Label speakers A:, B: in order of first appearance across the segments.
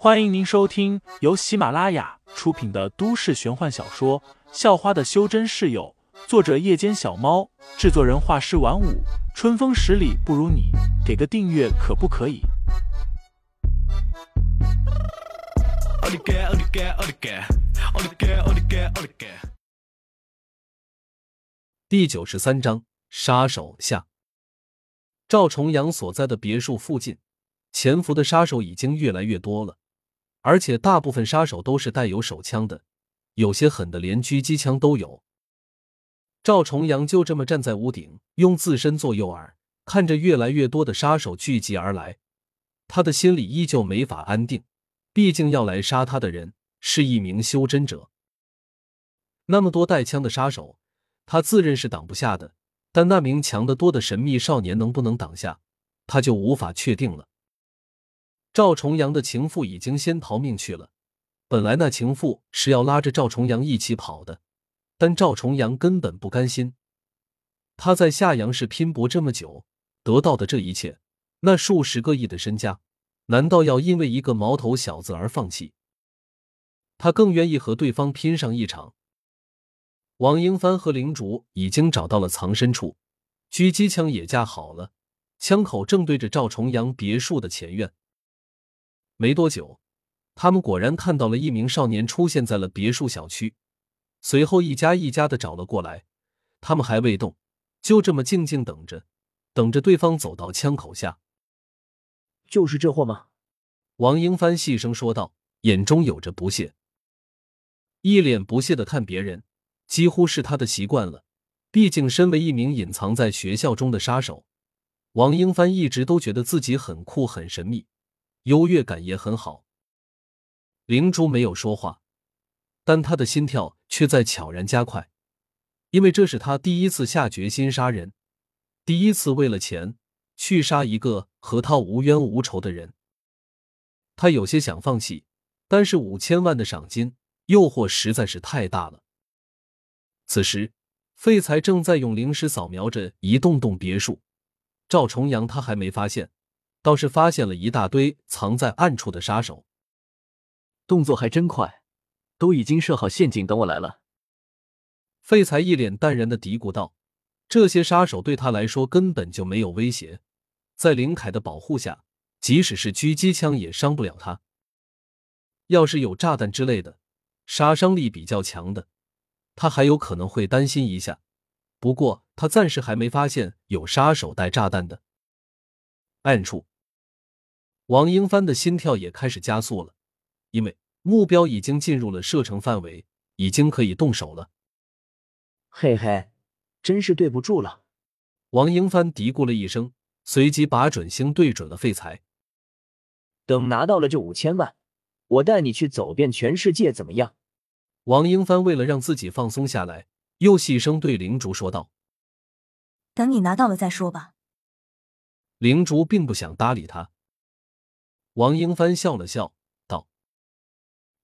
A: 欢迎您收听由喜马拉雅出品的都市玄幻小说《校花的修真室友》，作者：夜间小猫，制作人：画师晚舞，春风十里不如你，给个订阅可不可以？
B: 第九十三章杀手下。赵重阳所在的别墅附近，潜伏的杀手已经越来越多了。而且大部分杀手都是带有手枪的，有些狠的连狙击枪都有。赵重阳就这么站在屋顶，用自身做诱饵，看着越来越多的杀手聚集而来，他的心里依旧没法安定。毕竟要来杀他的人是一名修真者，那么多带枪的杀手，他自认是挡不下的。但那名强得多的神秘少年能不能挡下，他就无法确定了。赵重阳的情妇已经先逃命去了。本来那情妇是要拉着赵重阳一起跑的，但赵重阳根本不甘心。他在夏阳市拼搏这么久，得到的这一切，那数十个亿的身家，难道要因为一个毛头小子而放弃？他更愿意和对方拼上一场。王英帆和灵竹已经找到了藏身处，狙击枪也架好了，枪口正对着赵重阳别墅的前院。没多久，他们果然看到了一名少年出现在了别墅小区。随后，一家一家的找了过来。他们还未动，就这么静静等着，等着对方走到枪口下。
C: 就是这货吗？
B: 王英帆细声说道，眼中有着不屑，一脸不屑的看别人，几乎是他的习惯了。毕竟，身为一名隐藏在学校中的杀手，王英帆一直都觉得自己很酷、很神秘。优越感也很好。灵珠没有说话，但他的心跳却在悄然加快，因为这是他第一次下决心杀人，第一次为了钱去杀一个和他无冤无仇的人。他有些想放弃，但是五千万的赏金诱惑实在是太大了。此时，废材正在用灵石扫描着一栋栋别墅，赵重阳他还没发现。倒是发现了一大堆藏在暗处的杀手，
C: 动作还真快，都已经设好陷阱等我来了。
B: 废材一脸淡然的嘀咕道：“这些杀手对他来说根本就没有威胁，在林凯的保护下，即使是狙击枪也伤不了他。要是有炸弹之类的，杀伤力比较强的，他还有可能会担心一下。不过他暂时还没发现有杀手带炸弹的暗处。”王英帆的心跳也开始加速了，因为目标已经进入了射程范围，已经可以动手了。
C: 嘿嘿，真是对不住了。
B: 王英帆嘀咕了一声，随即把准星对准了废材。
C: 等拿到了这五千万，我带你去走遍全世界，怎么样？
B: 王英帆为了让自己放松下来，又细声对灵竹说道：“
D: 等你拿到了再说吧。”
B: 灵竹并不想搭理他。王英帆笑了笑，道：“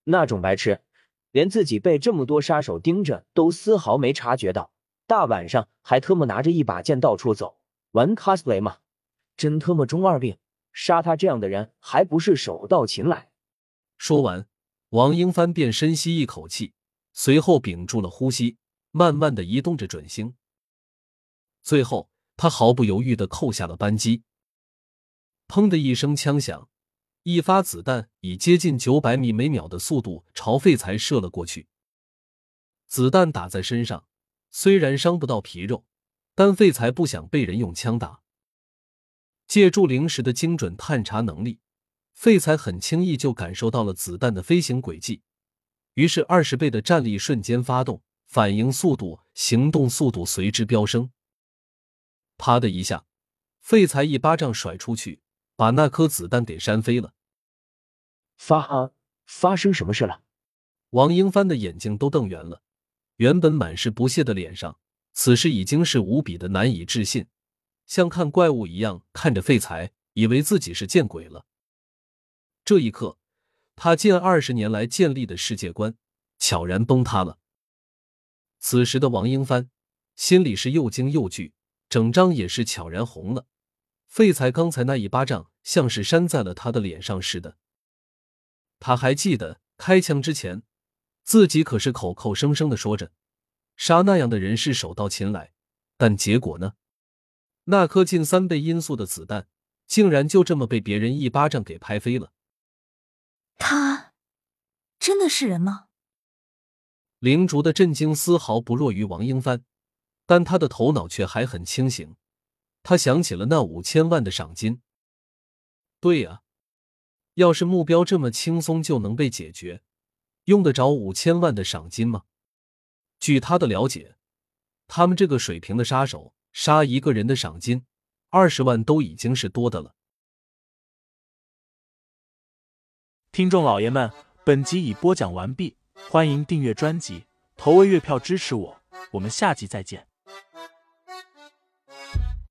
C: 那种白痴，连自己被这么多杀手盯着都丝毫没察觉到，大晚上还特么拿着一把剑到处走，玩 cosplay 吗？真特么中二病！杀他这样的人还不是手到擒来？”
B: 说完，王英帆便深吸一口气，随后屏住了呼吸，慢慢的移动着准星。最后，他毫不犹豫的扣下了扳机。砰的一声枪响。一发子弹以接近九百米每秒的速度朝废材射了过去。子弹打在身上，虽然伤不到皮肉，但废材不想被人用枪打。借助灵石的精准探查能力，废材很轻易就感受到了子弹的飞行轨迹，于是二十倍的战力瞬间发动，反应速度、行动速度随之飙升。啪的一下，废材一巴掌甩出去。把那颗子弹给扇飞了。
C: 发发生什么事了？
B: 王英帆的眼睛都瞪圆了，原本满是不屑的脸上，此时已经是无比的难以置信，像看怪物一样看着废材，以为自己是见鬼了。这一刻，他近二十年来建立的世界观悄然崩塌了。此时的王英帆心里是又惊又惧，整张也是悄然红了。废材刚才那一巴掌，像是扇在了他的脸上似的。他还记得开枪之前，自己可是口口声声的说着杀那样的人是手到擒来，但结果呢？那颗近三倍音速的子弹，竟然就这么被别人一巴掌给拍飞了。
D: 他真的是人吗？
B: 灵竹的震惊丝毫不弱于王英帆，但他的头脑却还很清醒。他想起了那五千万的赏金。对呀，要是目标这么轻松就能被解决，用得着五千万的赏金吗？据他的了解，他们这个水平的杀手杀一个人的赏金二十万都已经是多的了。
A: 听众老爷们，本集已播讲完毕，欢迎订阅专辑，投喂月票支持我，我们下集再见。